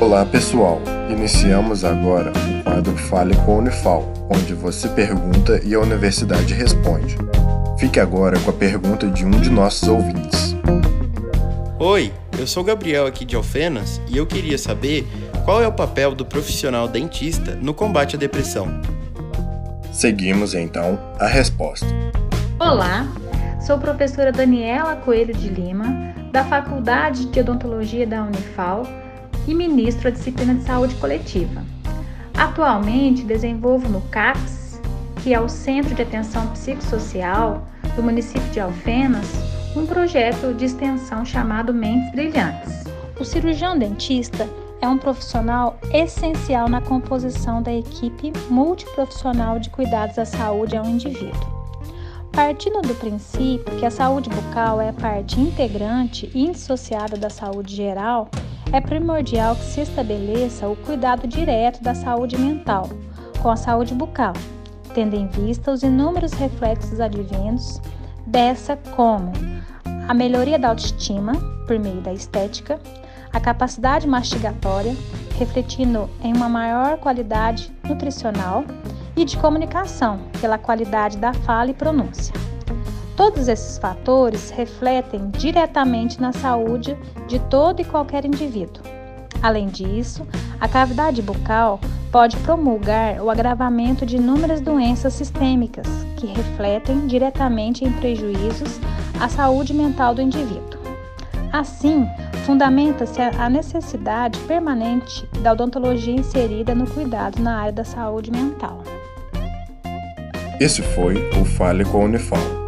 Olá pessoal, iniciamos agora o quadro Fale com a Unifal, onde você pergunta e a universidade responde. Fique agora com a pergunta de um de nossos ouvintes. Oi, eu sou Gabriel aqui de Alfenas e eu queria saber qual é o papel do profissional dentista no combate à depressão. Seguimos então a resposta. Olá, sou professora Daniela Coelho de Lima, da Faculdade de Odontologia da Unifal e ministro a disciplina de saúde coletiva. Atualmente desenvolvo no CAPS, que é o Centro de Atenção Psicossocial do município de Alfenas, um projeto de extensão chamado Mentes Brilhantes. O cirurgião dentista é um profissional essencial na composição da equipe multiprofissional de cuidados à saúde ao indivíduo. Partindo do princípio que a saúde bucal é parte integrante e indissociável da saúde geral, é primordial que se estabeleça o cuidado direto da saúde mental com a saúde bucal, tendo em vista os inúmeros reflexos advindos dessa, como a melhoria da autoestima por meio da estética, a capacidade mastigatória, refletindo em uma maior qualidade nutricional e de comunicação, pela qualidade da fala e pronúncia. Todos esses fatores refletem diretamente na saúde de todo e qualquer indivíduo. Além disso, a cavidade bucal pode promulgar o agravamento de inúmeras doenças sistêmicas que refletem diretamente em prejuízos à saúde mental do indivíduo. Assim, fundamenta-se a necessidade permanente da odontologia inserida no cuidado na área da saúde mental. Esse foi o Fale com a Unifal